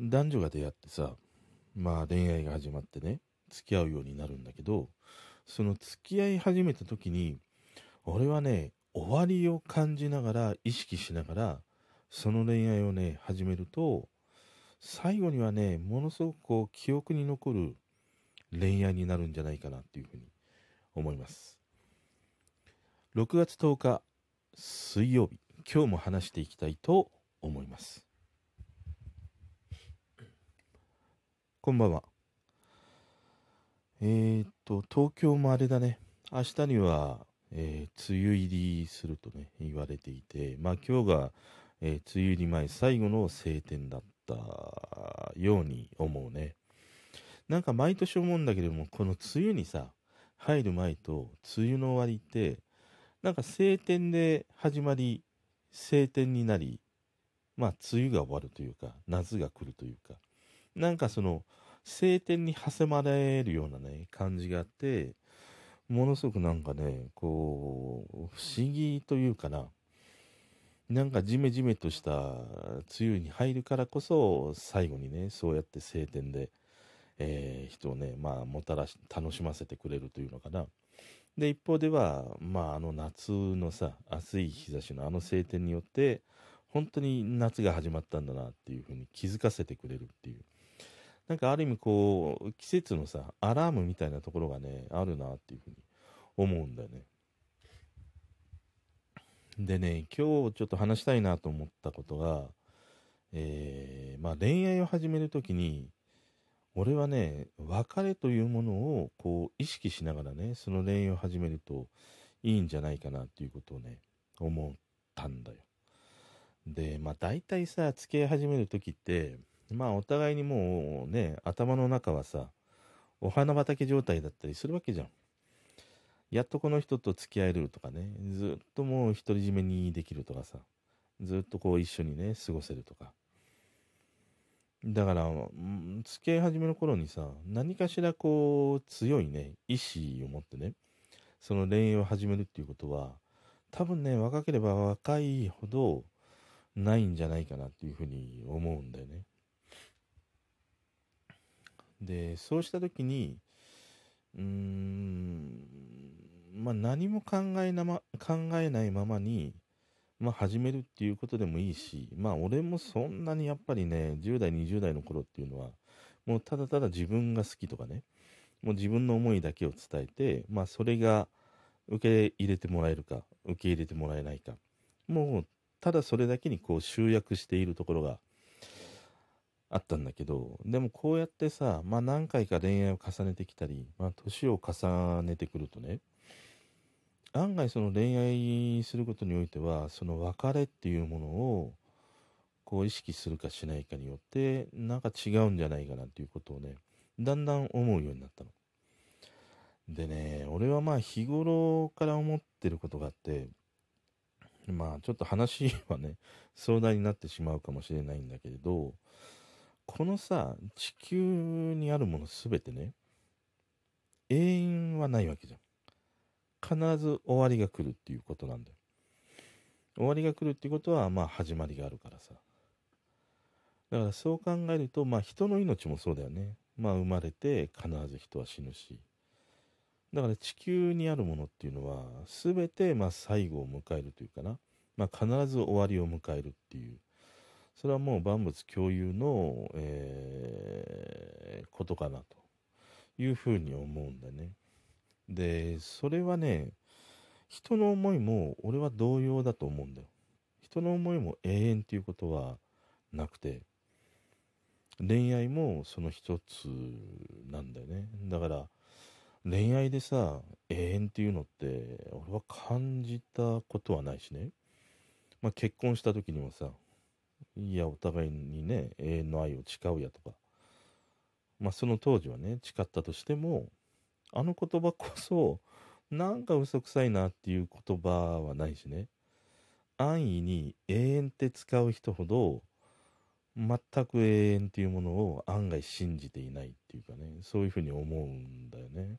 男女が出会ってさ、まあ恋愛が始まってね、付き合うようになるんだけど、その付き合い始めた時に、俺はね、終わりを感じながら、意識しながら、その恋愛をね、始めると、最後にはね、ものすごくこう、記憶に残る恋愛になるんじゃないかなっていうふうに思います。6月10日、水曜日、今日も話していきたいと思います。こんばんは。えー、っと、東京もあれだね。明日には、えー、梅雨入りするとね、言われていて、まあ今日が、えー、梅雨入り前最後の晴天だったように思うね。なんか毎年思うんだけども、この梅雨にさ、入る前と梅雨の終わりって、なんか晴天で始まり、晴天になり、まあ梅雨が終わるというか、夏が来るというか、なんかその、晴天に挟まれるようなね、感じがあって、ものすごくなんかね、こう、不思議というかな、なんかジメジメとした梅雨に入るからこそ、最後にね、そうやって晴天で、えー、人をね、まあ、もたらし、楽しませてくれるというのかな。で、一方では、まあ、あの夏のさ、暑い日差しのあの晴天によって、本当に夏が始まったんだなっていうふうに気づかせてくれるっていう。なんかある意味こう、季節のさ、アラームみたいなところがね、あるなっていうふうに思うんだよね。でね、今日ちょっと話したいなと思ったことが、えー、まあ恋愛を始めるときに、俺はね、別れというものをこう意識しながらね、その恋愛を始めるといいんじゃないかなっていうことをね、思ったんだよ。で、まあ大体さ、付き合い始めるときって、まあお互いにもうね、頭の中はさ、お花畑状態だったりするわけじゃん。やっとこの人と付き合えるとかね、ずっともう独り占めにできるとかさ、ずっとこう一緒にね、過ごせるとか。だから、付き合い始めの頃にさ、何かしらこう、強いね、意志を持ってね、その恋愛を始めるっていうことは、多分ね、若ければ若いほどないんじゃないかなっていうふうに思うんだよね。で、そうした時に、うーん、まあ何も考えなま、考えないままに、まあ始めるっていうことでもいいし、まあ俺もそんなにやっぱりね、10代、20代の頃っていうのは、もうただただ自分が好きとかね、もう自分の思いだけを伝えて、まあそれが受け入れてもらえるか、受け入れてもらえないか、もうただそれだけにこう集約しているところがあったんだけど、でもこうやってさ、まあ何回か恋愛を重ねてきたり、まあ年を重ねてくるとね、案外その恋愛することにおいては、その別れっていうものを、こう意識するかしないかによって、なんか違うんじゃないかなっていうことをね、だんだん思うようになったの。でね、俺はまあ日頃から思ってることがあって、まあちょっと話はね、壮大になってしまうかもしれないんだけれど、このさ、地球にあるものすべてね、永遠はないわけじゃん。必ず終わりが来るっていうことなんだよ。終わりが来るっていうことは、まあ始まりがあるからさ。だからそう考えると、まあ人の命もそうだよね。まあ生まれて必ず人は死ぬし。だから地球にあるものっていうのは、すべてまあ最後を迎えるというかな。まあ必ず終わりを迎えるっていう。それはもう万物共有の、えー、ことかなというふうに思うんだね。で、それはね、人の思いも俺は同様だと思うんだよ。人の思いも永遠っていうことはなくて、恋愛もその一つなんだよね。だから、恋愛でさ、永遠っていうのって、俺は感じたことはないしね。まあ結婚した時にもさ、いや、お互いにね、永遠の愛を誓うやとか。まあ、その当時はね、誓ったとしても、あの言葉こそ、なんか嘘くさいなっていう言葉はないしね。安易に永遠って使う人ほど、全く永遠っていうものを案外信じていないっていうかね、そういうふうに思うんだよね。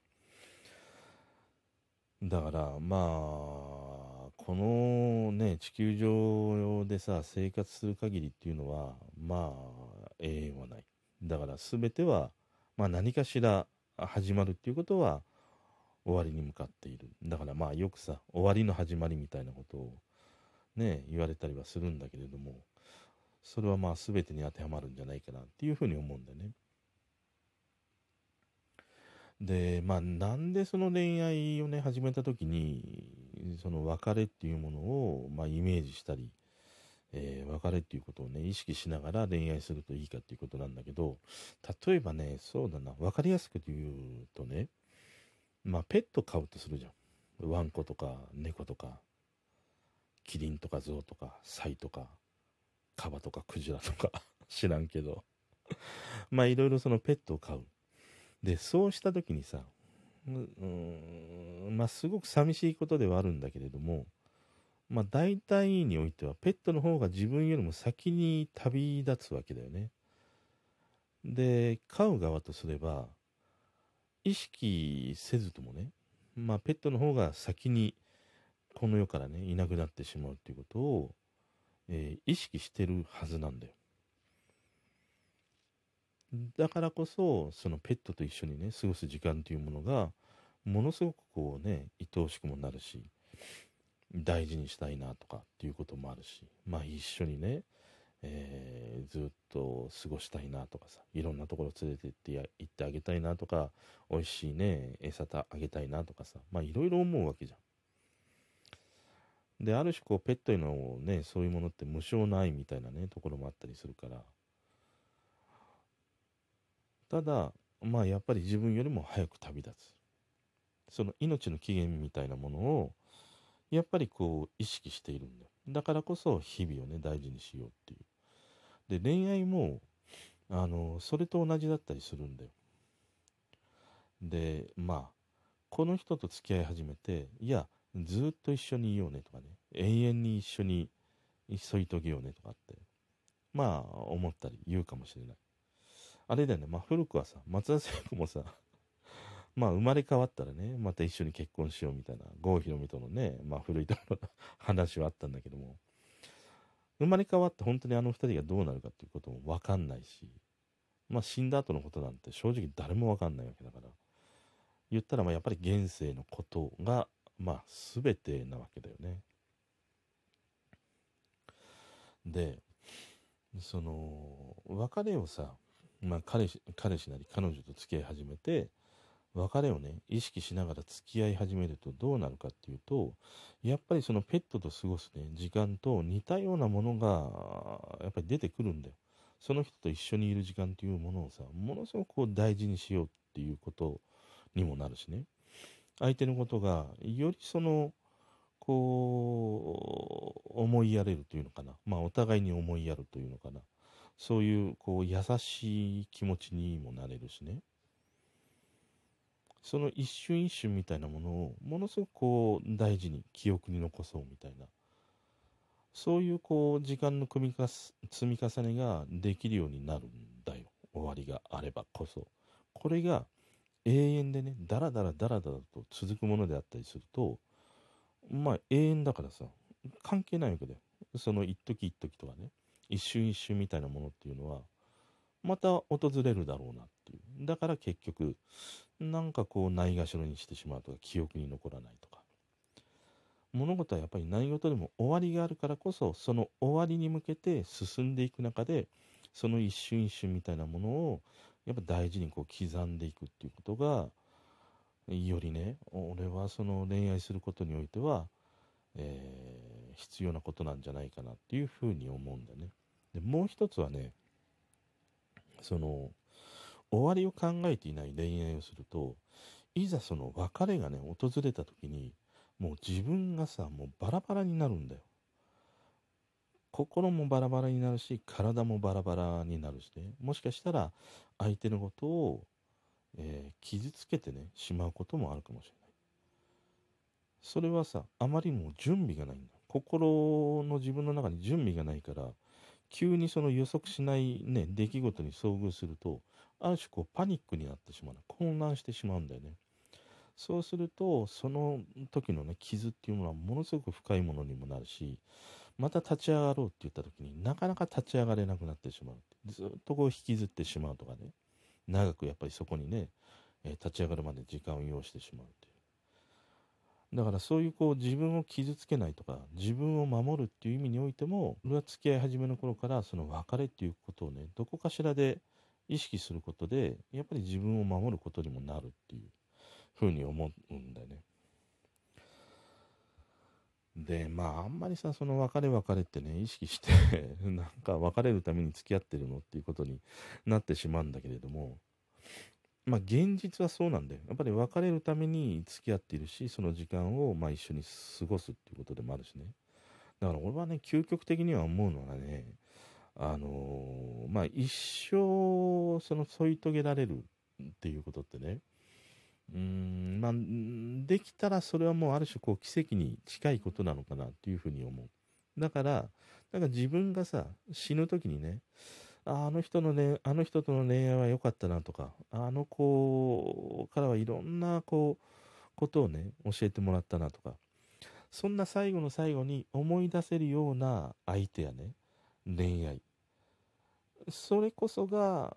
だから、まあ、このね、地球上でさ、生活する限りっていうのは、まあ、永遠はない。だから全ては、まあ、何かしら始まるっていうことは終わりに向かっている。だからまあよくさ、終わりの始まりみたいなことをね、言われたりはするんだけれども、それはまあ全てに当てはまるんじゃないかなっていうふうに思うんだよね。で、まあなんでその恋愛をね、始めた時に、その別れっていうものを、まあ、イメージしたり、えー、別れっていうことをね、意識しながら恋愛するといいかっていうことなんだけど、例えばね、そうだな、分かりやすく言うとね、まあ、ペット飼うとするじゃん。ワンコとか猫とか、キリンとかゾウとか、サイとか、カバとかクジラとか 知らんけど まあいろいろそのペットを飼う。で、そうした時にさ、うん、まあすごく寂しいことではあるんだけれども、まあ大体においてはペットの方が自分よりも先に旅立つわけだよね。で、飼う側とすれば、意識せずともね、まあペットの方が先にこの世からね、いなくなってしまうっていうことを、えー、意識してるはずなんだよ。だからこそ、そのペットと一緒にね、過ごす時間というものが、ものすごくこうね、愛おしくもなるし、大事にしたいなとかっていうこともあるし、まあ一緒にね、えー、ずっと過ごしたいなとかさ、いろんなところ連れてってや行ってあげたいなとか、美味しいね、餌あげたいなとかさ、まあいろいろ思うわけじゃん。で、ある種こうペットへのね、そういうものって無償の愛みたいなね、ところもあったりするから、ただ、まあやっぱり自分よりも早く旅立つ。その命の起源みたいなものを、やっぱりこう意識しているんだよ。だからこそ日々をね、大事にしようっていう。で、恋愛も、あの、それと同じだったりするんだよ。で、まあ、この人と付き合い始めて、いや、ずっと一緒にいようねとかね、永遠に一緒に添い遂げようねとかって、まあ、思ったり言うかもしれない。あれだよね、まあ古くはさ、松田聖子もさ、まあ生まれ変わったらね、また一緒に結婚しようみたいな、郷ひろみとのね、まあ古いところの話はあったんだけども、生まれ変わって本当にあの二人がどうなるかっていうこともわかんないし、まあ死んだ後のことなんて正直誰もわかんないわけだから、言ったらまあやっぱり現世のことが、まあ全てなわけだよね。で、その、別れをさ、まあ、彼氏彼氏なり彼女と付き合い始めて別れをね意識しながら付き合い始めるとどうなるかっていうとやっぱりそのペットと過ごすね時間と似たようなものがやっぱり出てくるんだよ。その人と一緒にいる時間っていうものをさものすごくこう大事にしようっていうことにもなるしね。相手のことがよりそのこう思いやれるというのかな。まあお互いに思いやるというのかな。そういうこう優しい気持ちにもなれるしね。その一瞬一瞬みたいなものをものすごくこう大事に記憶に残そうみたいな。そういうこう時間の組みかす積み重ねができるようになるんだよ。終わりがあればこそ。これが永遠でねダラダラダラダラと続くものであったりするとまあ永遠だからさ関係ないわけだよ。その一時一時とかね。一瞬一瞬みたいなものっていうのはまた訪れるだろうなっていうだから結局なんかこうないがしろにしてしまうとか記憶に残らないとか物事はやっぱり何事でも終わりがあるからこそその終わりに向けて進んでいく中でその一瞬一瞬みたいなものをやっぱ大事にこう刻んでいくっていうことがよりね俺はその恋愛することにおいては、えー、必要なことなんじゃないかなっていうふうに思うんだね。でもう一つはねその終わりを考えていない恋愛をするといざその別れがね訪れた時にもう自分がさもうバラバラになるんだよ。心もバラバラになるし体もバラバラになるしね。もしかしたら相手のことを、えー、傷つけてねしまうこともあるかもしれない。それはさあまりも準備がないんだ。心の自分の中に準備がないから急にその予測しないね、出来事に遭遇すると、ある種こうパニックになってしまう。混乱してしまうんだよね。そうすると、その時のね、傷っていうものはものすごく深いものにもなるし、また立ち上がろうって言った時になかなか立ち上がれなくなってしまうずっとこう引きずってしまうとかね長くやっぱりそこにね、え、立ち上がるまで時間を要してしまうっていうだからそういうこう自分を傷つけないとか自分を守るっていう意味においても俺は付き合い始めの頃からその別れっていうことをねどこかしらで意識することでやっぱり自分を守ることにもなるっていうふうに思うんだよね。でまああんまりさその別れ別れってね意識して なんか別れるために付き合ってるのっていうことになってしまうんだけれどもまあ現実はそうなんだよやっぱり別れるために付き合っているしその時間をまあ一緒に過ごすっていうことでもあるしねだから俺はね究極的には思うのはねあのー、まあ一生その添い遂げられるっていうことってねうーんまあ、できたらそれはもうある種こう奇跡に近いことなのかなっていうふうに思う。だから、だから自分がさ、死ぬ時にね、ああの人のね、あの人との恋愛は良かったなとか、あの子からはいろんなこう、ことをね、教えてもらったなとか、そんな最後の最後に思い出せるような相手やね、恋愛。それこそが、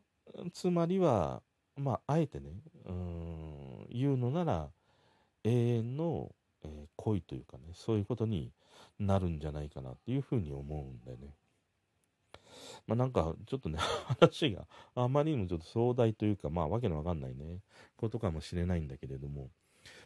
つまりは、まあ、あえてね、うん、言うのなら、永遠の、え、恋というかね、そういうことになるんじゃないかなっていうふうに思うんだよね。まあなんかちょっとね、話があまりにもちょっと壮大というか、まあわけのわかんないね、ことかもしれないんだけれども、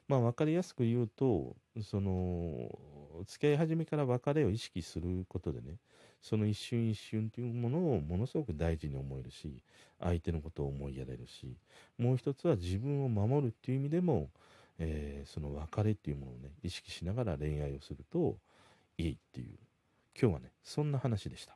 まあ分かりやすく言うと、その、付き合い始めから別れを意識することでね、その一瞬一瞬というものをものすごく大事に思えるし、相手のことを思いやれるし、もう一つは自分を守るっていう意味でも、えー、その別れっていうものをね、意識しながら恋愛をするといいっていう、今日はね、そんな話でした。